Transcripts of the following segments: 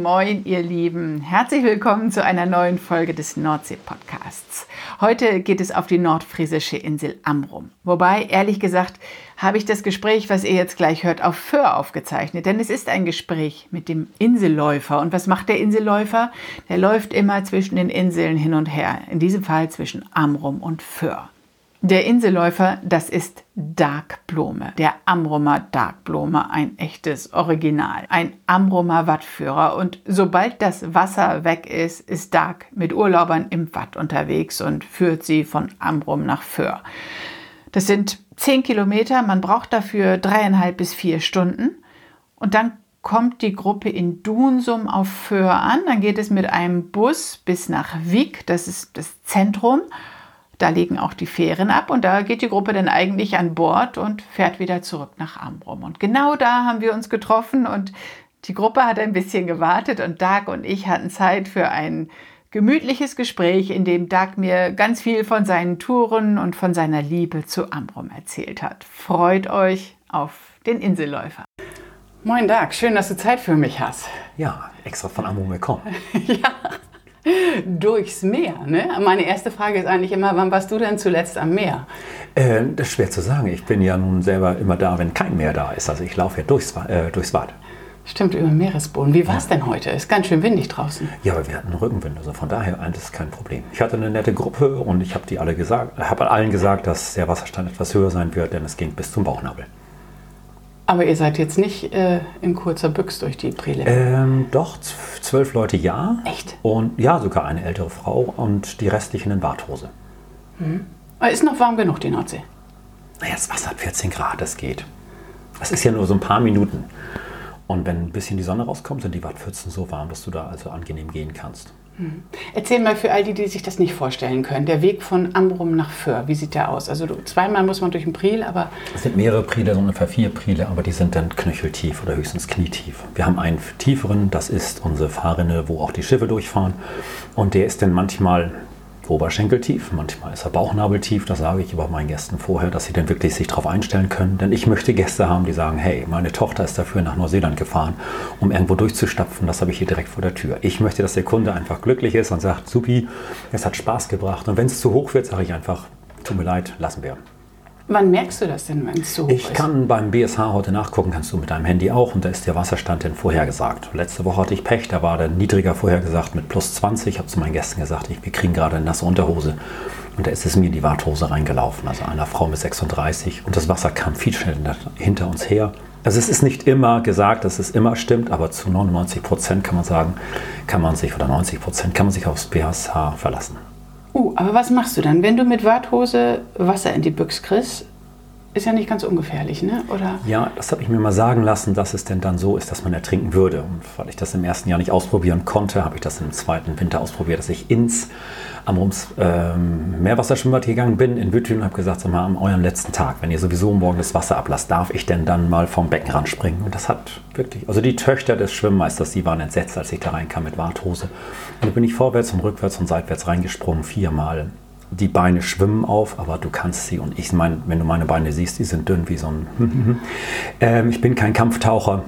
Moin, ihr Lieben. Herzlich willkommen zu einer neuen Folge des Nordsee-Podcasts. Heute geht es auf die nordfriesische Insel Amrum. Wobei, ehrlich gesagt, habe ich das Gespräch, was ihr jetzt gleich hört, auf Föhr aufgezeichnet. Denn es ist ein Gespräch mit dem Inselläufer. Und was macht der Inselläufer? Der läuft immer zwischen den Inseln hin und her. In diesem Fall zwischen Amrum und Föhr. Der Inselläufer, das ist Dark Blome, der Amrumer Dark Blome, ein echtes Original, ein Amrumer Wattführer. Und sobald das Wasser weg ist, ist Dark mit Urlaubern im Watt unterwegs und führt sie von Amrum nach Föhr. Das sind zehn Kilometer, man braucht dafür dreieinhalb bis vier Stunden. Und dann kommt die Gruppe in Dunsum auf Föhr an. Dann geht es mit einem Bus bis nach Wieg, das ist das Zentrum. Da legen auch die Fähren ab und da geht die Gruppe dann eigentlich an Bord und fährt wieder zurück nach Amrum. Und genau da haben wir uns getroffen und die Gruppe hat ein bisschen gewartet und Dag und ich hatten Zeit für ein gemütliches Gespräch, in dem Dag mir ganz viel von seinen Touren und von seiner Liebe zu Amrum erzählt hat. Freut euch auf den Inselläufer. Moin Dag, schön, dass du Zeit für mich hast. Ja, extra von Amrum gekommen. ja durchs Meer. Ne? Meine erste Frage ist eigentlich immer, wann warst du denn zuletzt am Meer? Äh, das ist schwer zu sagen. Ich bin ja nun selber immer da, wenn kein Meer da ist. Also ich laufe ja durchs, äh, durchs Bad. Stimmt, über Meeresboden. Wie war es denn heute? Ist ganz schön windig draußen. Ja, aber wir hatten Rückenwind, also von daher das ist kein Problem. Ich hatte eine nette Gruppe und ich habe die alle gesagt, habe allen gesagt, dass der Wasserstand etwas höher sein wird, denn es ging bis zum Bauchnabel. Aber ihr seid jetzt nicht äh, in kurzer Büchs durch die Prile? Ähm, doch, zwölf Leute ja. Echt? Und ja, sogar eine ältere Frau und die restlichen in Badhose. Mhm. Ist noch warm genug, die Nordsee? Naja, das Wasser hat 14 Grad, das geht. Das ist ja nur so ein paar Minuten. Und wenn ein bisschen die Sonne rauskommt, sind die Wattpfützen so warm, dass du da also angenehm gehen kannst. Hm. Erzähl mal für all die, die sich das nicht vorstellen können, der Weg von Amrum nach Föhr, wie sieht der aus? Also zweimal muss man durch den Priel, aber... Es sind mehrere Priele, so ungefähr vier Priele, aber die sind dann knöcheltief oder höchstens knietief. Wir haben einen tieferen, das ist unsere Fahrrinne, wo auch die Schiffe durchfahren. Und der ist dann manchmal oberschenkeltief, manchmal ist er bauchnabeltief. Das sage ich aber meinen Gästen vorher, dass sie dann wirklich sich darauf einstellen können. Denn ich möchte Gäste haben, die sagen, hey, meine Tochter ist dafür nach Neuseeland gefahren, um irgendwo durchzustapfen. Das habe ich hier direkt vor der Tür. Ich möchte, dass der Kunde einfach glücklich ist und sagt, supi, es hat Spaß gebracht. Und wenn es zu hoch wird, sage ich einfach, tut mir leid, lassen wir. Wann merkst du das denn, wenn es so hoch ich ist? Ich kann beim BSH heute nachgucken, kannst du mit deinem Handy auch. Und da ist der Wasserstand denn vorhergesagt. Letzte Woche hatte ich Pech, da war der niedriger vorhergesagt mit plus 20. Ich habe zu meinen Gästen gesagt, ich, wir kriegen gerade eine nasse Unterhose. Und da ist es mir in die Warthose reingelaufen, also einer Frau mit 36. Und das Wasser kam viel schneller hinter uns her. Also es ist nicht immer gesagt, dass es immer stimmt, aber zu 99 Prozent kann man sagen, kann man sich, oder 90 Prozent kann man sich aufs BSH verlassen. Uh, aber was machst du dann, wenn du mit Warthose Wasser in die Büchse kriegst? Ist ja nicht ganz ungefährlich, ne? Oder? Ja, das habe ich mir mal sagen lassen, dass es denn dann so ist, dass man ertrinken würde. Und weil ich das im ersten Jahr nicht ausprobieren konnte, habe ich das im zweiten Winter ausprobiert, dass ich ins Amrums ähm, Meerwasserschwimmbad gegangen bin in Bütün und habe gesagt, sag mal, am eurem letzten Tag, wenn ihr sowieso morgen das Wasser ablasst, darf ich denn dann mal vom Beckenrand springen? Und das hat wirklich, also die Töchter des Schwimmmeisters, die waren entsetzt, als ich da reinkam mit Warthose. Und da bin ich vorwärts und rückwärts und seitwärts reingesprungen, viermal die Beine schwimmen auf, aber du kannst sie, und ich meine, wenn du meine Beine siehst, die sind dünn wie so ein. ähm, ich bin kein Kampftaucher.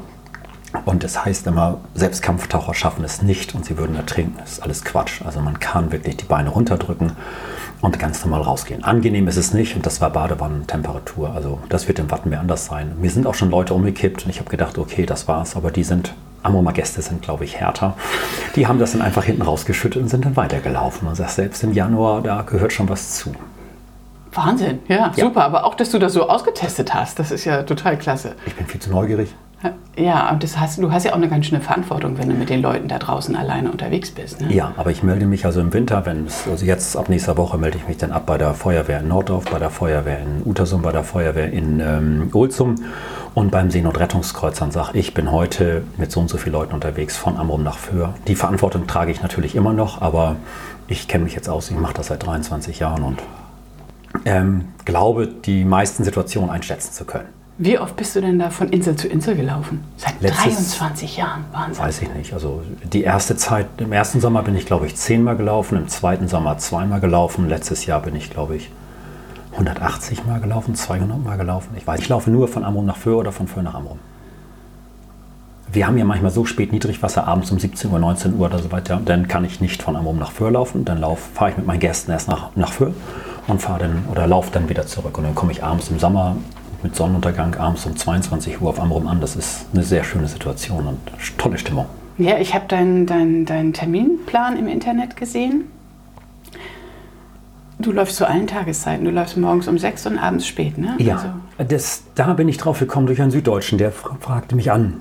Und das heißt immer, selbst Kampftaucher schaffen es nicht und sie würden ertrinken. Das ist alles Quatsch. Also man kann wirklich die Beine runterdrücken und ganz normal rausgehen. Angenehm ist es nicht und das war Badewannentemperatur. Also das wird im Wattenmeer anders sein. Mir sind auch schon Leute umgekippt und ich habe gedacht, okay, das war's, aber die sind Amoma Gäste sind, glaube ich, härter. Die haben das dann einfach hinten rausgeschüttet und sind dann weitergelaufen. Und sagst, selbst im Januar, da gehört schon was zu. Wahnsinn, ja, ja, super. Aber auch, dass du das so ausgetestet hast, das ist ja total klasse. Ich bin viel zu neugierig. Ja, und das hast, du hast ja auch eine ganz schöne Verantwortung, wenn du mit den Leuten da draußen alleine unterwegs bist. Ne? Ja, aber ich melde mich also im Winter, wenn es, also jetzt ab nächster Woche melde ich mich dann ab bei der Feuerwehr in Norddorf, bei der Feuerwehr in Utersum, bei der Feuerwehr in ähm, Ulzum und beim Seenotrettungskreuzern sage ich bin heute mit so und so vielen Leuten unterwegs von Amrum nach Föhr. Die Verantwortung trage ich natürlich immer noch, aber ich kenne mich jetzt aus, ich mache das seit 23 Jahren und ähm, glaube, die meisten Situationen einschätzen zu können. Wie oft bist du denn da von Insel zu Insel gelaufen? Seit Letztes- 23 Jahren. Wahnsinn. Weiß ich nicht. Also die erste Zeit, im ersten Sommer bin ich, glaube ich, zehnmal gelaufen, im zweiten Sommer zweimal gelaufen. Letztes Jahr bin ich, glaube ich, 180 Mal gelaufen, 200 Mal gelaufen. Ich weiß, ich laufe nur von Amrum nach Föhr oder von Föhr nach Amrum. Wir haben ja manchmal so spät Niedrigwasser, abends um 17 Uhr, 19 Uhr oder so weiter. Dann kann ich nicht von Amrum nach Föhr laufen. Dann lauf- fahre ich mit meinen Gästen erst nach, nach Föhr und fahre dann oder laufe dann wieder zurück. Und dann komme ich abends im Sommer mit Sonnenuntergang abends um 22 Uhr auf Amrum an. Das ist eine sehr schöne Situation und tolle Stimmung. Ja, ich habe deinen dein, dein Terminplan im Internet gesehen. Du läufst zu allen Tageszeiten. Du läufst morgens um sechs und abends spät, ne? Ja, Also, das, da bin ich drauf gekommen durch einen Süddeutschen, der fra- fragte mich an,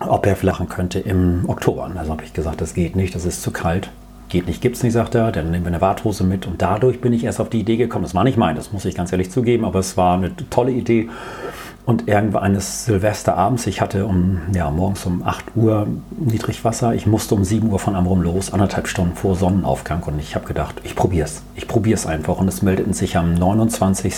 ob er flachen könnte im Oktober. Also habe ich gesagt, das geht nicht, das ist zu kalt. Geht nicht, gibt's nicht, sagt er. Dann nehmen wir eine Warthose mit. Und dadurch bin ich erst auf die Idee gekommen. Das war nicht mein, das muss ich ganz ehrlich zugeben, aber es war eine tolle Idee. Und irgendwann eines Silvesterabends, ich hatte um, ja, morgens um 8 Uhr Niedrigwasser. Ich musste um 7 Uhr von Amrum los, anderthalb Stunden vor Sonnenaufgang. Und ich habe gedacht, ich probiere es. Ich probiere es einfach. Und es meldeten sich am 29.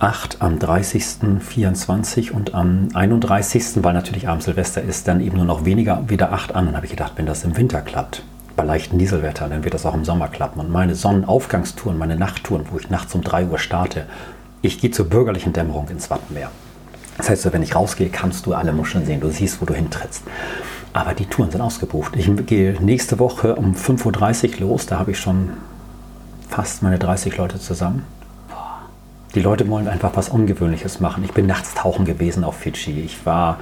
8, am 30. 24 und am 31., weil natürlich abends Silvester ist, dann eben nur noch weniger, wieder 8 an. Dann habe ich gedacht, wenn das im Winter klappt, bei leichtem Dieselwetter, dann wird das auch im Sommer klappen. Und meine Sonnenaufgangstouren, meine Nachttouren, wo ich nachts um 3 Uhr starte, ich gehe zur bürgerlichen Dämmerung ins Wattenmeer. Das heißt, wenn ich rausgehe, kannst du alle Muscheln sehen. Du siehst, wo du hintrittst. Aber die Touren sind ausgebucht. Ich gehe nächste Woche um 5.30 Uhr los. Da habe ich schon fast meine 30 Leute zusammen. Die Leute wollen einfach was Ungewöhnliches machen. Ich bin nachts tauchen gewesen auf Fidschi. Ich war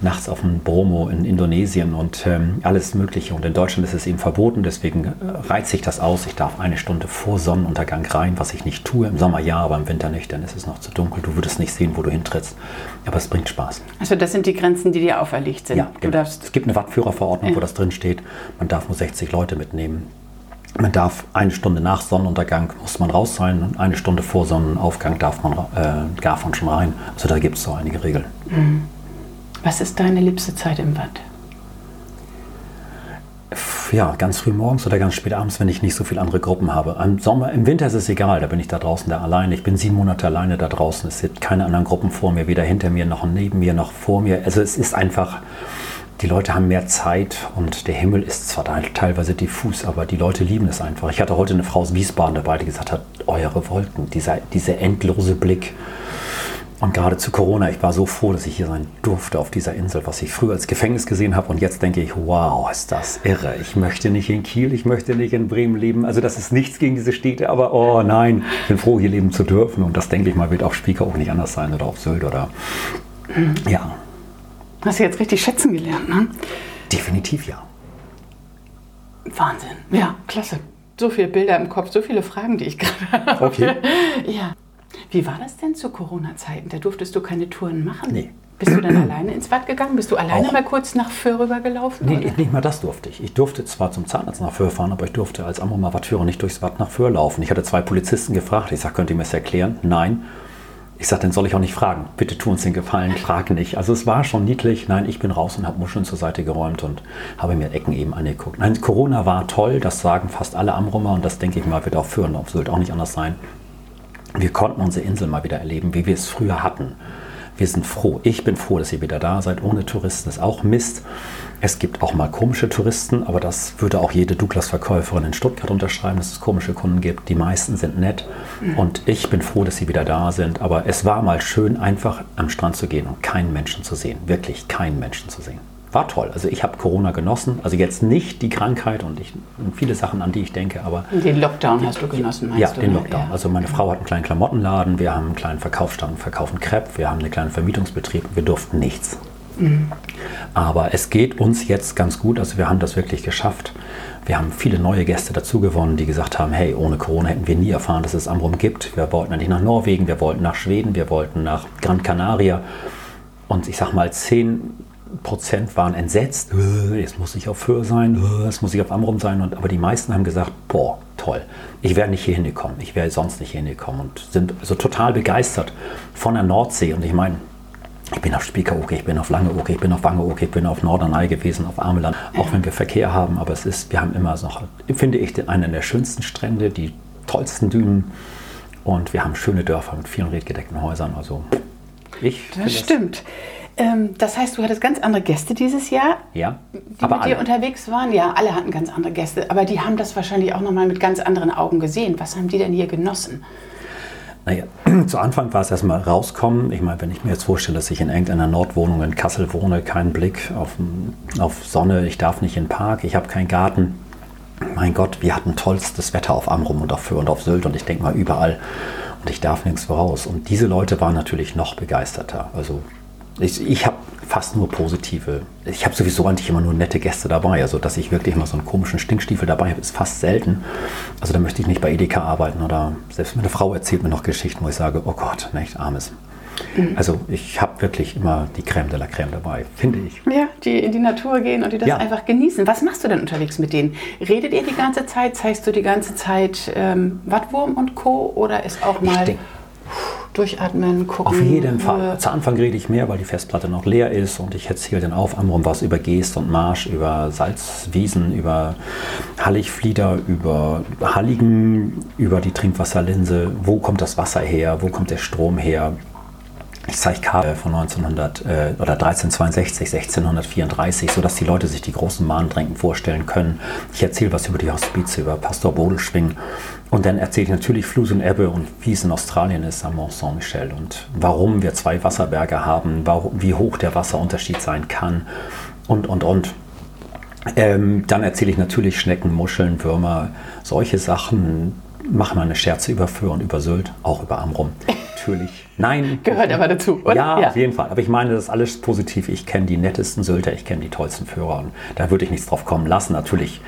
nachts auf dem Bromo in Indonesien und ähm, alles Mögliche. Und in Deutschland ist es eben verboten, deswegen äh, reizt sich das aus. Ich darf eine Stunde vor Sonnenuntergang rein, was ich nicht tue. Im Sommer ja, aber im Winter nicht, dann ist es noch zu dunkel. Du würdest nicht sehen, wo du hintrittst. Aber es bringt Spaß. also das sind die Grenzen, die dir auferlegt sind. Ja, genau. es gibt eine Wattführerverordnung, wo Ja. das drin steht. Man darf nur 60 Leute mitnehmen. Man darf eine Stunde nach Sonnenuntergang muss man raus sein und eine Stunde vor Sonnenaufgang darf man, äh, darf man schon rein. Also da gibt es so einige Regeln. Was ist deine liebste Zeit im? Pff, Ja, ganz früh morgens oder ganz spät abends, wenn ich nicht so viele andere Gruppen habe. Im Sommer, im Winter ist es egal, da bin ich da draußen da alleine. Ich bin sieben Monate alleine da draußen. Es sind keine anderen Gruppen vor mir, weder hinter mir noch neben mir noch vor mir. Also es ist einfach, die Leute haben mehr Zeit und der Himmel ist zwar te- teilweise diffus, aber die Leute lieben es einfach. Ich hatte heute eine Frau aus Wiesbaden dabei, die gesagt hat, eure Wolken, dieser, dieser endlose Blick. Und gerade zu Corona, ich war so froh, dass ich hier sein durfte auf dieser Insel, was ich früher als Gefängnis gesehen habe. Und jetzt denke ich, wow, ist das irre. Ich möchte nicht in Kiel, ich möchte nicht in Bremen leben. Also das ist nichts gegen diese Städte, aber oh nein, ich bin froh, hier leben zu dürfen. Und das denke ich mal, wird auf Spieker auch nicht anders sein oder auf Sylt oder... Ja, Hast du jetzt richtig schätzen gelernt, ne? definitiv ja. Wahnsinn. Ja, klasse. So viele Bilder im Kopf, so viele Fragen, die ich gerade habe. Okay. Ja. Wie war das denn zu Corona-Zeiten? Da durftest du keine Touren machen? Nee. Bist du dann alleine ins Watt gegangen? Bist du alleine Auch. mal kurz nach Föhr rübergelaufen? Nee, oder? nicht mal das durfte ich. Ich durfte zwar zum Zahnarzt nach Föhr fahren, aber ich durfte als Wattführer nicht durchs Watt nach Föhr laufen. Ich hatte zwei Polizisten gefragt. Ich sage, könnt ihr mir das erklären? Nein. Ich sage, dann soll ich auch nicht fragen. Bitte tu uns den Gefallen, frag nicht. Also es war schon niedlich. Nein, ich bin raus und habe Muscheln zur Seite geräumt und habe mir Ecken eben angeguckt. Nein, Corona war toll, das sagen fast alle Amrumer und das denke ich mal wird auch Föhr und auf Sylt auch nicht anders sein. Wir konnten unsere Insel mal wieder erleben, wie wir es früher hatten. Wir sind froh. Ich bin froh, dass ihr wieder da seid. Ohne Touristen ist auch Mist. Es gibt auch mal komische Touristen, aber das würde auch jede Douglas-Verkäuferin in Stuttgart unterschreiben, dass es komische Kunden gibt. Die meisten sind nett und ich bin froh, dass sie wieder da sind. Aber es war mal schön, einfach am Strand zu gehen und keinen Menschen zu sehen. Wirklich keinen Menschen zu sehen. War toll. Also ich habe Corona genossen. Also jetzt nicht die Krankheit und, ich, und viele Sachen, an die ich denke, aber Den Lockdown hast du genossen, meinst ja, du? den ne? Lockdown. Ja. Also meine Frau hat einen kleinen Klamottenladen, wir haben einen kleinen Verkaufsstand, verkaufen Crepe, wir haben einen kleinen Vermietungsbetrieb, wir durften nichts. Aber es geht uns jetzt ganz gut, also wir haben das wirklich geschafft. Wir haben viele neue Gäste dazu gewonnen, die gesagt haben, hey, ohne Corona hätten wir nie erfahren, dass es Amrum gibt. Wir wollten eigentlich nach Norwegen, wir wollten nach Schweden, wir wollten nach Gran Canaria. Und ich sag mal, 10 Prozent waren entsetzt, "Äh, jetzt muss ich auf Föhr sein, jetzt muss ich auf Amrum sein. Und, aber die meisten haben gesagt, boah, toll, ich wäre nicht hier hingekommen, ich wäre sonst nicht hier hingekommen und sind also total begeistert von der Nordsee. Und ich meine, ich bin auf Spiekeroog, ich bin auf Langeoog, ich bin auf Wangeoog, ich bin auf Norderney gewesen, auf Ameland. Auch wenn wir Verkehr haben, aber es ist, wir haben immer noch, finde ich, einen der schönsten Strände, die tollsten Dünen und wir haben schöne Dörfer mit vielen redgedeckten Häusern. Also Ich das stimmt. Ähm, das heißt, du hattest ganz andere Gäste dieses Jahr, Ja, die aber mit alle. dir unterwegs waren. Ja, alle hatten ganz andere Gäste, aber die haben das wahrscheinlich auch nochmal mit ganz anderen Augen gesehen. Was haben die denn hier genossen? Naja, zu Anfang war es erstmal rauskommen. Ich meine, wenn ich mir jetzt vorstelle, dass ich in irgendeiner Nordwohnung in Kassel wohne, keinen Blick auf, auf Sonne, ich darf nicht in den Park, ich habe keinen Garten. Mein Gott, wir hatten tollstes Wetter auf Amrum und auf Föhr und auf Sylt und ich denke mal überall. Und ich darf nirgendwo raus. Und diese Leute waren natürlich noch begeisterter. Also ich, ich habe fast nur positive. Ich habe sowieso eigentlich immer nur nette Gäste dabei. Also dass ich wirklich mal so einen komischen Stinkstiefel dabei habe, ist fast selten. Also da möchte ich nicht bei Edeka arbeiten oder selbst meine Frau erzählt mir noch Geschichten, wo ich sage, oh Gott, nicht armes. Also ich habe wirklich immer die Crème de la Crème dabei, finde ich. Ja, die in die Natur gehen und die das Ja. einfach genießen. Was machst du denn unterwegs mit denen? Redet ihr die ganze Zeit? Zeigst du die ganze Zeit ähm, Wattwurm und Co. Oder ist auch mal denk- durchatmen, gucken? Auf jeden Fall. Ruhe? Zu Anfang rede ich mehr, weil die Festplatte noch leer ist und ich erzähle dann auf Amrum was über Geest und Marsch, über Salzwiesen, über Halligflieder, über Halligen, über die Trinkwasserlinse. Wo kommt das Wasser her? Wo kommt der Strom her? Ich zeige Kabel von 1900 äh, oder 1362, 1634, sodass die Leute sich die großen Mahntränken vorstellen können. Ich erzähle was über die Hospize, über Pastor Bodelschwing und dann erzähle ich natürlich Fluss und Ebbe und wie es in Australien ist am Mont Saint-Michel und warum wir zwei Wasserberge haben, warum, wie hoch der Wasserunterschied sein kann und, und, und. Ähm, dann erzähle ich natürlich Schnecken, Muscheln, Würmer, solche Sachen. Mache mal eine Scherze über Föhr und über Sylt, auch über Amrum. Natürlich. Nein. Gehört aber dazu, oder? Ja, Ja. auf jeden Fall. Aber ich meine, das ist alles positiv. Ich kenne die nettesten Sylter, ich kenne die tollsten Führer. Und da würde ich nichts drauf kommen lassen. Natürlich,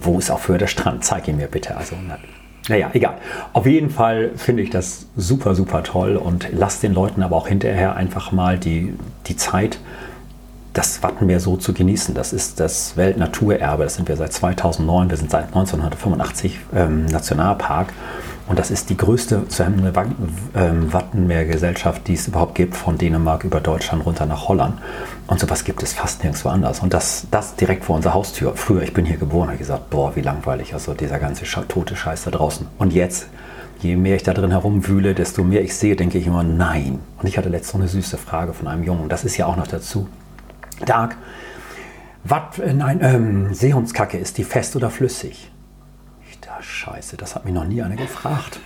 wo ist auch für der Strand? Zeig ihn mir bitte. Also, na, naja, egal. Auf jeden Fall finde ich das super, super toll und lass den Leuten aber auch hinterher einfach mal die, die Zeit, das Wattenmeer so zu genießen. Das ist das Weltnaturerbe. Das sind wir seit 2009. Wir sind seit 1985 ähm, Nationalpark. Und das ist die größte ähm, Wattenmeergesellschaft, die es überhaupt gibt, von Dänemark über Deutschland runter nach Holland. Und sowas gibt es fast nirgendwo anders. Und das, das direkt vor unserer Haustür. Früher, ich bin hier geboren, habe gesagt, boah, wie langweilig. Also dieser ganze tote Scheiß da draußen. Und jetzt, je mehr ich da drin herumwühle, desto mehr ich sehe, denke ich immer, nein. Und ich hatte letztens so eine süße Frage von einem Jungen. Das ist ja auch noch dazu. Dark, was, äh, nein, ähm, Seehundskacke, ist die fest oder flüssig? Ich da, scheiße, das hat mich noch nie einer gefragt.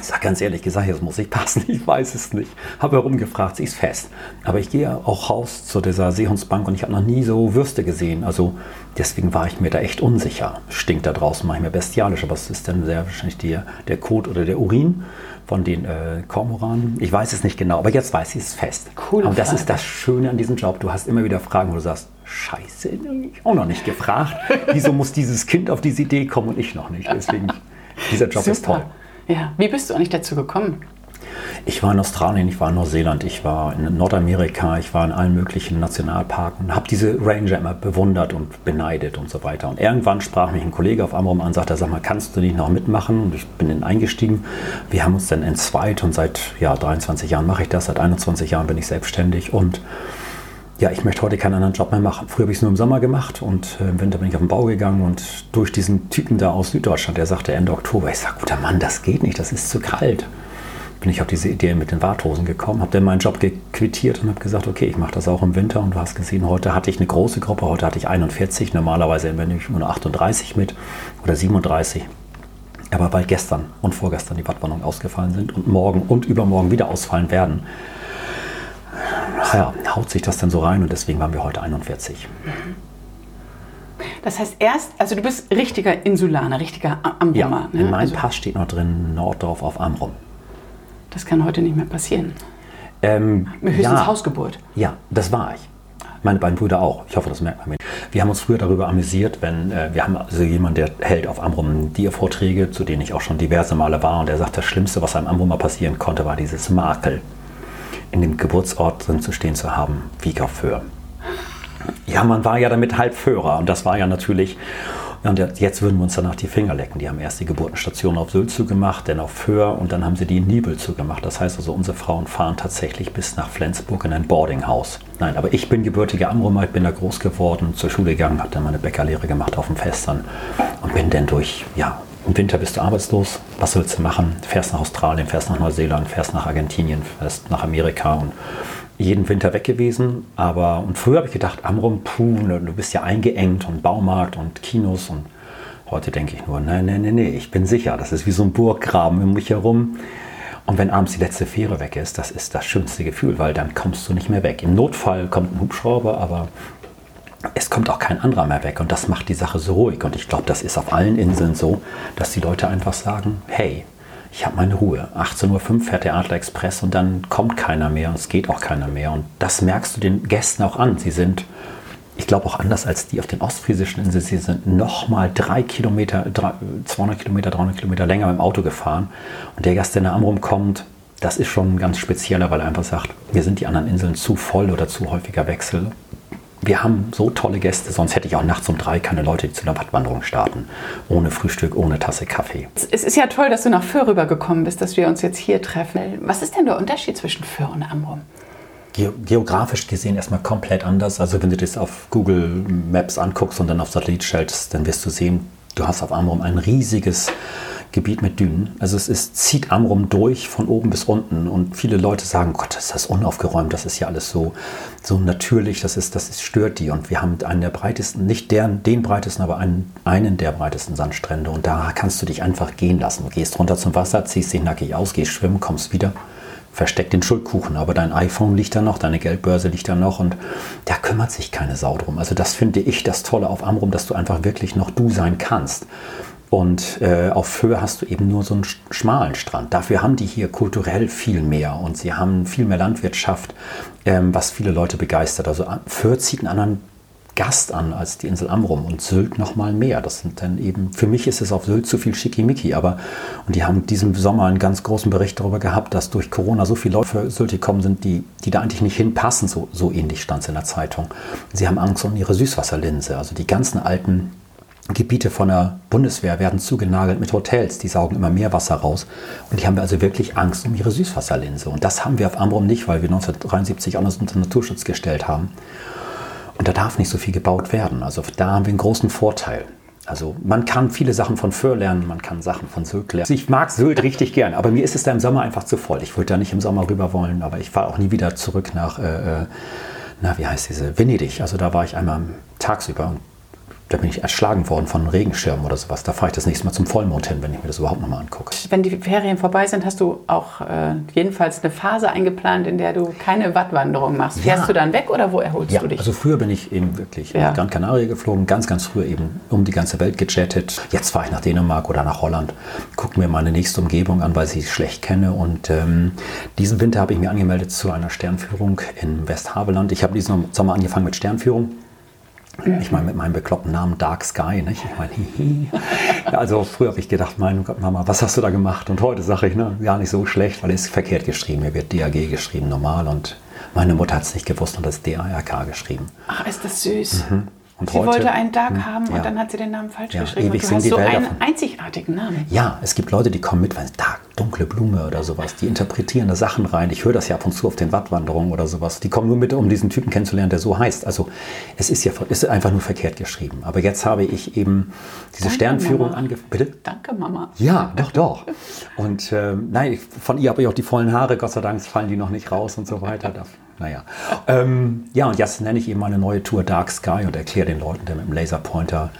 Ich sag ganz ehrlich gesagt, jetzt muss ich passen, ich weiß es nicht. Habe herumgefragt, sie ist fest. Aber ich gehe auch raus zu dieser Seehundsbank und ich habe noch nie so Würste gesehen. Also deswegen war ich mir da echt unsicher. Stinkt da draußen manchmal bestialisch, aber es ist dann sehr wahrscheinlich der, der Kot oder der Urin von den äh, Kormoranen. Ich weiß es nicht genau, aber jetzt weiß ich es ist fest. Coole und das Frage. ist das Schöne an diesem Job. Du hast immer wieder Fragen, wo du sagst, scheiße, auch noch nicht gefragt. Wieso muss dieses Kind auf diese Idee kommen und ich noch nicht? Deswegen, dieser Job ist toll. Ja. Wie bist du eigentlich dazu gekommen? Ich war in Australien, ich war in Neuseeland, ich war in Nordamerika, ich war in allen möglichen Nationalparken und habe diese Ranger immer bewundert und beneidet und so weiter. Und irgendwann sprach mich ein Kollege auf Amrum an, sagte, sag mal, kannst du nicht noch mitmachen? Und ich bin dann eingestiegen. Wir haben uns dann entzweit und seit ja, 23 Jahren mache ich das, seit 21 Jahren bin ich selbstständig und ja, ich möchte heute keinen anderen Job mehr machen. Früher habe ich es nur im Sommer gemacht und äh, im Winter bin ich auf den Bau gegangen und durch diesen Typen da aus Süddeutschland, der sagte Ende Oktober, ich sage, guter Mann, das geht nicht, das ist zu kalt. Bin ich auf diese Idee mit den Warthosen gekommen, habe dann meinen Job gequittiert und habe gesagt, okay, ich mache das auch im Winter und du hast gesehen, heute hatte ich eine große Gruppe, heute hatte ich 41, normalerweise bin ich nur 38 mit oder 37. Aber weil gestern und vorgestern die Wattwanderungen ausgefallen sind und morgen und übermorgen wieder ausfallen werden, ja, haut sich das dann so rein und deswegen waren wir heute 41. Das heißt erst, also du bist richtiger Insulaner, richtiger Am- Ja, Amrumer. in meinem also, Pass steht noch drin Norddorf auf Amrum. das kann heute nicht mehr passieren. Ähm, Höchstens ja, Hausgeburt. ja, das war ich. Meine beiden Brüder auch. Ich hoffe, das merkt man mir. Wir haben uns früher darüber amüsiert, wenn äh, wir haben also jemanden, der hält auf Amrum Dia-Vorträge, zu denen ich auch schon diverse Male war, und der sagt, das Schlimmste, was einem Amrumer passieren konnte, war dieses Makel in dem Geburtsort drin zu stehen zu haben, Wieg auf Föhr. Ja, man war ja damit halb Föhrer und das war ja natürlich. Und jetzt würden wir uns danach die Finger lecken. Die haben erst die Geburtenstation auf Sylt zugemacht, dann auf Föhr und dann haben sie die in Nibel zugemacht. Das heißt also, unsere Frauen fahren tatsächlich bis nach Flensburg in ein Boardinghaus. Nein, aber ich bin gebürtiger Amrumer, ich bin da groß geworden, zur Schule gegangen, habe dann meine Bäckerlehre gemacht auf dem Festern und bin dann durch ja, Im Winter bist du arbeitslos. Was willst du machen? Fährst nach Australien, fährst nach Neuseeland, fährst nach Argentinien, fährst nach Amerika und jeden Winter weg gewesen. Aber und früher habe ich gedacht, Amrum, puh, ne, du bist ja eingeengt und Baumarkt und Kinos und heute denke ich nur, nein, nein, nein, nein, ich bin sicher. Das ist wie so ein Burggraben um mich herum. Und wenn abends die letzte Fähre weg ist, das ist das schönste Gefühl, weil dann kommst du nicht mehr weg. Im Notfall kommt ein Hubschrauber, aber es kommt auch kein anderer mehr weg und das macht die Sache so ruhig. Und ich glaube, das ist auf allen Inseln so, dass die Leute einfach sagen, hey, ich habe meine Ruhe. 18.05 Uhr fährt der Adler Express und dann kommt keiner mehr und es geht auch keiner mehr. Und das merkst du den Gästen auch an. Sie sind, ich glaube auch anders als die auf den ostfriesischen Inseln, sie sind nochmal drei Kilometer, 200 Kilometer, 300 Kilometer länger mit dem Auto gefahren. Und der Gast, der nach Amrum kommt, das ist schon ganz spezieller, weil er einfach sagt, wir sind die anderen Inseln zu voll oder zu häufiger Wechsel wir haben so tolle Gäste, sonst hätte ich auch nachts um drei keine Leute, die zu einer Wattwanderung starten. Ohne Frühstück, ohne Tasse Kaffee. Es ist ja toll, dass du nach Föhr rübergekommen bist, dass wir uns jetzt hier treffen. Was ist denn der Unterschied zwischen Föhr und Amrum? geografisch gesehen erstmal komplett anders. Also wenn du das auf Google Maps anguckst und dann auf Satellit stellst, dann wirst du sehen, du hast auf Amrum ein riesiges Gebiet mit Dünen. Also es ist, zieht Amrum durch von oben bis unten und viele Leute sagen, Gott, ist das unaufgeräumt, das ist ja alles so, so natürlich, das, ist, das ist, stört die. Und wir haben einen der breitesten, nicht deren, den breitesten, aber einen, einen der breitesten Sandstrände und da kannst du dich einfach gehen lassen. Du gehst runter zum Wasser, ziehst dich nackig aus, gehst schwimmen, kommst wieder versteckt den Schuldkuchen, aber dein iPhone liegt da noch, deine Geldbörse liegt da noch und da kümmert sich keine Sau drum. Also das finde ich das Tolle auf Amrum, dass du einfach wirklich noch du sein kannst. Und äh, auf Höhe hast du eben nur so einen schmalen Strand. Dafür haben die hier kulturell viel mehr und sie haben viel mehr Landwirtschaft, ähm, was viele Leute begeistert. Also Föhr zieht einen anderen Gast an als die Insel Amrum und Sylt noch mal mehr. Das sind dann eben, für mich ist es auf Sylt zu viel Schickimicki, aber und die haben diesen Sommer einen ganz großen Bericht darüber gehabt, dass durch Corona so viele Leute für Sylt gekommen sind, die, die da eigentlich nicht hinpassen, so, so ähnlich stand es in der Zeitung. Sie haben Angst um ihre Süßwasserlinse, also die ganzen alten Gebiete von der Bundeswehr werden zugenagelt mit Hotels, die saugen immer mehr Wasser raus. Und die haben also wirklich Angst um ihre Süßwasserlinse. Und das haben wir auf Amrum nicht, weil wir 1973 alles unter Naturschutz gestellt haben. Und da darf nicht so viel gebaut werden. Also da haben wir einen großen Vorteil. Also man kann viele Sachen von Föhr lernen, man kann Sachen von Sylt lernen. Ich mag Sylt richtig gern, aber mir ist es da im Sommer einfach zu voll. Ich würde da nicht im Sommer rüber wollen, aber ich fahre auch nie wieder zurück nach, äh, äh na wie heißt diese, Venedig. Also da war ich einmal tagsüber und da bin ich erschlagen worden von einem Regenschirm oder sowas. Da fahre ich das nächste Mal zum Vollmond hin, wenn ich mir das überhaupt nochmal angucke. Wenn die Ferien vorbei sind, hast du auch äh, jedenfalls eine Phase eingeplant, in der du keine Wattwanderung machst. Ja. Fährst du dann weg oder wo erholst ja, du dich? Also früher bin ich eben wirklich ja. nach Gran Canaria geflogen, ganz, ganz früher eben um die ganze Welt gechattet. Jetzt fahre ich nach Dänemark oder nach Holland, gucke mir meine nächste Umgebung an, weil ich sie schlecht kenne. Und ähm, diesen Winter habe ich mir angemeldet zu einer Sternführung in Westhaveland. Ich habe diesen Sommer angefangen mit Sternführung. Ich meine, mit meinem bekloppten Namen Dark Sky, nicht? Ich meine, hihi. Also früher habe ich gedacht, mein Gott, Mama, was hast du da gemacht? Und heute sage ich, ne, gar nicht so schlecht, weil es ist verkehrt geschrieben. Mir wird DAG geschrieben, normal. Und meine Mutter hat es nicht gewusst und das DARK geschrieben. Ach, ist das süß. Mhm. Und sie heute, wollte einen Dark hm, haben ja. und dann hat sie den Namen falsch ja, geschrieben. Ewig und du hast so einen davon. einzigartigen Namen. Ja, es gibt Leute, die kommen mit, weil Dark, dunkle Blume oder sowas, die interpretieren da Sachen rein. Ich höre das ja ab und zu auf den Wattwanderungen oder sowas. Die kommen nur mit, um diesen Typen kennenzulernen, der so heißt. Also es ist ja ist einfach nur verkehrt geschrieben. Aber jetzt habe ich eben diese Danke, Sternführung angefangen. Bitte? Danke, Mama. Ja, doch, doch. Und äh, nein, von ihr habe ich auch die vollen Haare, Gott sei Dank fallen die noch nicht raus und so weiter. Naja. Ähm, ja, und jetzt nenne ich eben meine neue Tour Dark Sky und erkläre den Leuten, der mit dem Laserpointer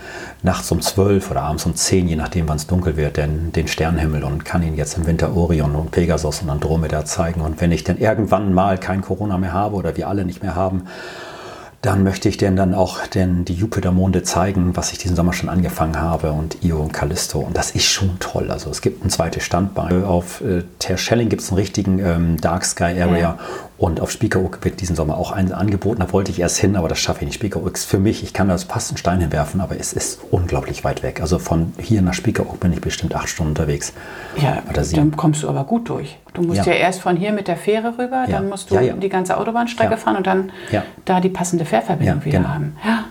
nachts um 12 oder abends um 10, je nachdem, wann es dunkel wird, den, den Sternenhimmel und kann ihnen jetzt im Winter Orion und Pegasus und Andromeda zeigen. Und wenn ich dann irgendwann mal kein Corona mehr habe oder wir alle nicht mehr haben, dann möchte ich denen dann auch den, die Jupitermonde zeigen, was ich diesen Sommer schon angefangen habe und Io und Callisto. Und das ist schon toll. Also es gibt ein zweites Standbein. Auf äh, Terschelling gibt es einen richtigen ähm, Dark Sky Area ja. Und auf Spiekeroog wird diesen Sommer auch ein angeboten. Da wollte ich erst hin, aber das schaffe ich nicht. Spiekeroog ist für mich, ich kann da fast einen Stein hinwerfen, aber es ist unglaublich weit weg. Also von hier nach Spiekeroog bin ich bestimmt acht Stunden unterwegs. Ja, dann kommst du aber gut durch. Du musst ja, ja erst von hier mit der Fähre rüber, ja. dann musst du ja, die ganze Autobahnstrecke fahren und dann da die passende Fährverbindung wieder genau. haben. Ja.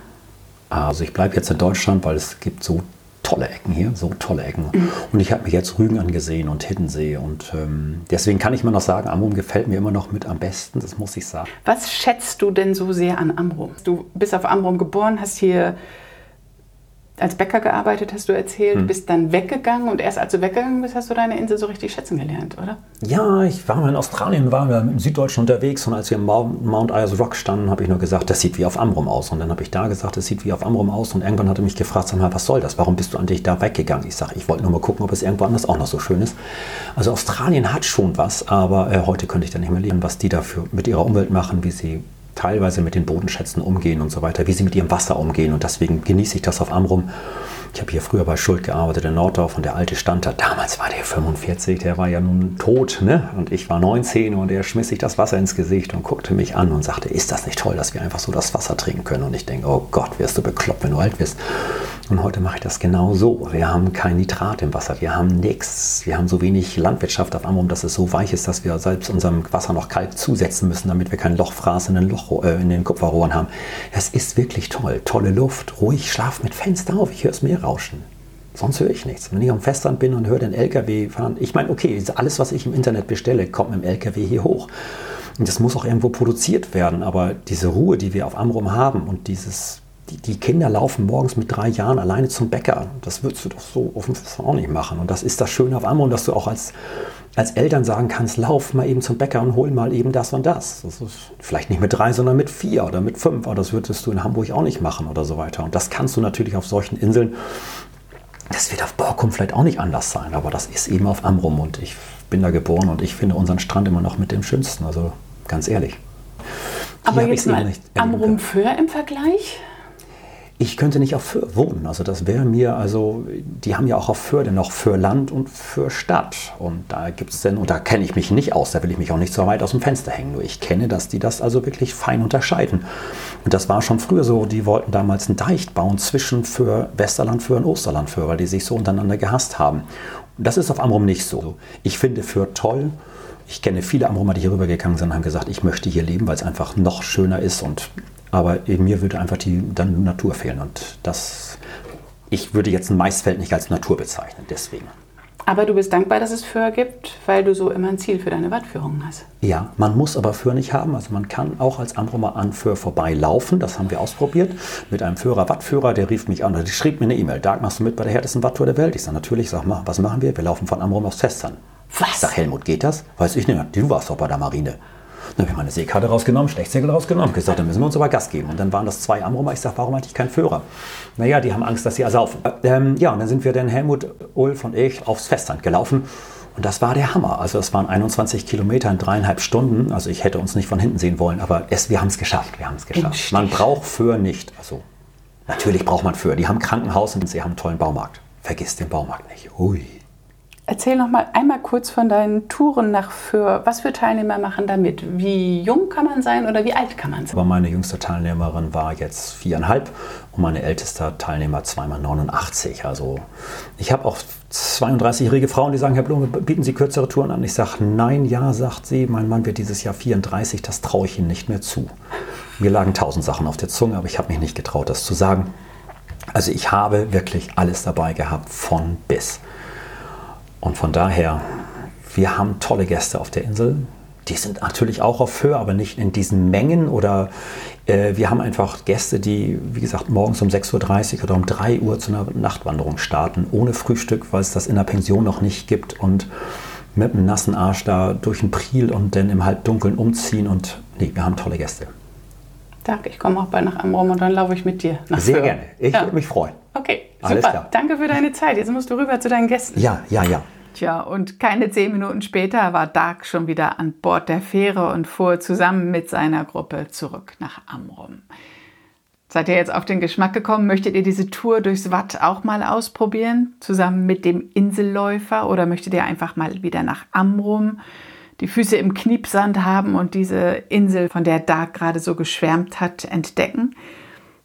Also ich bleibe jetzt in Deutschland, weil es gibt so tolle Ecken hier, so tolle Ecken. Mhm. Und ich habe mir jetzt Rügen angesehen und Hiddensee. Und ähm, deswegen kann ich immer noch sagen, Amrum gefällt mir immer noch mit am besten, das muss ich sagen. Was schätzt du denn so sehr an Amrum? Du bist auf Amrum geboren, hast hier als Bäcker gearbeitet, hast du erzählt, hm. bist dann weggegangen und erst als du weggegangen bist, hast du deine Insel so richtig schätzen gelernt, oder? Ja, ich war mal in Australien, waren wir im Süddeutschen unterwegs und als wir im Mount Ayers Rock standen, habe ich nur gesagt, das sieht wie auf Amrum aus. Und dann habe ich da gesagt, das sieht wie auf Amrum aus und irgendwann hat er mich gefragt, sag mal, was soll das? Warum bist du eigentlich da weggegangen? Ich sage, ich wollte nur mal gucken, ob es irgendwo anders auch noch so schön ist. Also Australien hat schon was, aber äh, heute könnte ich da nicht mehr leben, was die dafür mit ihrer Umwelt machen, wie sie teilweise mit den Bodenschätzen umgehen und so weiter, wie sie mit ihrem Wasser umgehen. Und deswegen genieße ich das auf Amrum. Ich habe hier früher bei Schuld gearbeitet in Norddorf und der alte stand da. Damals war der 45, der war ja nun tot, ne? Und ich war 19 und er schmiss sich das Wasser ins Gesicht und guckte mich an und sagte, ist das nicht toll, dass wir einfach so das Wasser trinken können? Und ich denke, oh Gott, wirst du bekloppt, wenn du alt wirst. Und heute mache ich das genau so. Wir haben kein Nitrat im Wasser, wir haben nichts. Wir haben so wenig Landwirtschaft auf Amrum, dass es so weich ist, dass wir selbst unserem Wasser noch Kalk zusetzen müssen, damit wir kein Lochfraß in den, Loch, äh, in den Kupferrohren haben. Es ist wirklich toll. Tolle Luft, ruhig, schlaf mit Fenster auf. Ich höre es Meer rauschen. Sonst höre ich nichts. Wenn ich am Festland bin und höre den LKW fahren, ich meine, okay, alles, was ich im Internet bestelle, kommt mit dem LKW hier hoch. Und das muss auch irgendwo produziert werden. Aber diese Ruhe, die wir auf Amrum haben und dieses die, die, Kinder laufen morgens mit drei Jahren alleine zum Bäcker. Das würdest du doch so dem auch nicht machen. Und das ist das Schöne auf Amrum, dass du auch als, als Eltern sagen kannst, lauf mal eben zum Bäcker und hol mal eben das und das. das ist vielleicht nicht mit drei, sondern mit vier oder mit fünf. Aber das würdest du in Hamburg auch nicht machen oder so weiter. Und das kannst du natürlich auf solchen Inseln. Das wird auf Borkum vielleicht auch nicht anders sein, aber das ist eben auf Amrum und ich bin da geboren und ich finde unseren Strand immer noch mit dem schönsten. Also ganz ehrlich. Aber jetzt mal Amrum Föhr im Vergleich? Ich könnte nicht auf Föhr wohnen. Also das wäre mir, also die haben ja auch auf Föhr denn noch für Land und für Stadt. Und da gibt es denn, und da kenne ich mich nicht aus, da will ich mich auch nicht so weit aus dem Fenster hängen. Nur ich kenne, dass die das also wirklich fein unterscheiden. Und das war schon früher so, die wollten damals einen Deich bauen zwischen für Westerland für und Osterland für, weil die sich so untereinander gehasst haben. Und das ist auf Amrum nicht so. Ich finde Föhr toll. Ich kenne viele Amrumer, die hier rübergegangen sind und haben gesagt, ich möchte hier leben, weil es einfach noch schöner ist und aber mir würde einfach die dann Natur fehlen. Und das, ich würde jetzt ein Maisfeld nicht als Natur bezeichnen, deswegen. Aber du bist dankbar, dass es Föhr gibt, weil du so immer ein Ziel für deine Wattführungen hast. Ja, man muss aber Föhr nicht haben. Also man kann auch als Amrumer an Föhr vorbeilaufen. Das haben wir ausprobiert mit einem Führer, Wattführer. Der rief mich an oder der schrieb mir eine E-Mail. Dark, machst du mit bei der härtesten Watttour der Welt? Ich sage natürlich, sag mal, was machen wir? Wir laufen von Amrum aus Festern. Was? Ich sage, Helmut, geht das? Weiß ich nicht. Du warst doch bei der Marine. Dann habe ich meine Seekarte rausgenommen, Schlechtsegel rausgenommen, gesagt, dann müssen wir uns aber Gas geben. Und dann waren das zwei Amrumer. Ich sage, warum hatte ich keinen Führer? Naja, die haben Angst, dass sie ersaufen. Ähm, ja, und dann sind wir dann Helmut, Ulf und ich aufs Festland gelaufen. Und das war der Hammer. Also es waren 21 Kilometer in dreieinhalb Stunden. Also ich hätte uns nicht von hinten sehen wollen, aber es, wir haben es geschafft. Wir haben es geschafft. Man braucht für nicht. Also natürlich braucht man für. Die haben Krankenhaus und sie haben einen tollen Baumarkt. Vergiss den Baumarkt nicht. Ui. Erzähl noch mal einmal kurz von deinen Touren nach Föhr. Was für Teilnehmer machen da mit? Wie jung kann man sein oder wie alt kann man sein? Aber meine jüngste Teilnehmerin war jetzt viereinhalb und meine älteste Teilnehmer zweimal 89. Also ich habe auch 32-jährige Frauen, die sagen, Herr Blume, bieten Sie kürzere Touren an? Ich sage, nein, ja, sagt sie. Mein Mann wird dieses Jahr 34, das traue ich Ihnen nicht mehr zu. Mir lagen tausend Sachen auf der Zunge, aber ich habe mich nicht getraut, das zu sagen. Also ich habe wirklich alles dabei gehabt, von bis. Und von daher, wir haben tolle Gäste auf der Insel. Die sind natürlich auch auf Höhe, aber nicht in diesen Mengen. Oder äh, wir haben einfach Gäste, die, wie gesagt, morgens um 6.30 Uhr oder um 3 Uhr zu einer Nachtwanderung starten, ohne Frühstück, weil es das in der Pension noch nicht gibt. Und mit einem nassen Arsch da durch den Priel und dann im Halbdunkeln umziehen. Und nee, wir haben tolle Gäste. Danke, ich komme auch bald nach Amrum und dann laufe ich mit dir nach Sehr Föhr. gerne. Ich ja. würde mich freuen. Okay, Alles super. Klar. Danke für deine Zeit. Jetzt musst du rüber zu deinen Gästen. Ja, ja, ja. Tja, und keine zehn Minuten später war Dark schon wieder an Bord der Fähre und fuhr zusammen mit seiner Gruppe zurück nach Amrum. Seid ihr jetzt auf den Geschmack gekommen? Möchtet ihr diese Tour durchs Watt auch mal ausprobieren? Zusammen mit dem Inselläufer? Oder möchtet ihr einfach mal wieder nach Amrum, die Füße im Kniepsand haben und diese Insel, von der Dark gerade so geschwärmt hat, entdecken?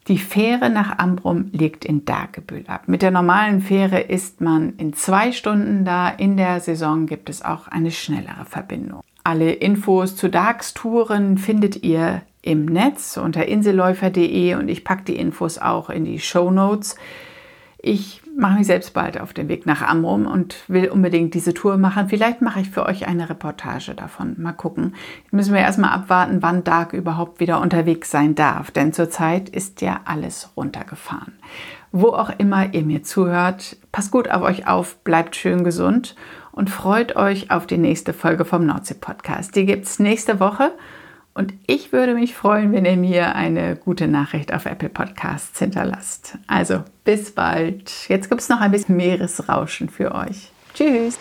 Die Fähre nach Ambrum legt in Dagebüll ab. Mit der normalen Fähre ist man in zwei Stunden da. In der Saison gibt es auch eine schnellere Verbindung. Alle Infos zu Darks-Touren findet ihr im Netz unter inselläufer.de und ich packe die Infos auch in die Show Notes. Ich mache mich selbst bald auf den Weg nach Amrum und will unbedingt diese Tour machen. Vielleicht mache ich für euch eine Reportage davon. Mal gucken. Jetzt müssen wir erstmal abwarten, wann Dark überhaupt wieder unterwegs sein darf, denn zurzeit ist ja alles runtergefahren. Wo auch immer ihr mir zuhört, passt gut auf euch auf, bleibt schön gesund und freut euch auf die nächste Folge vom Nordsee-Podcast. Die gibt es nächste Woche. Und ich würde mich freuen, wenn ihr mir eine gute Nachricht auf Apple Podcasts hinterlasst. Also bis bald. Jetzt gibt es noch ein bisschen Meeresrauschen für euch. Tschüss.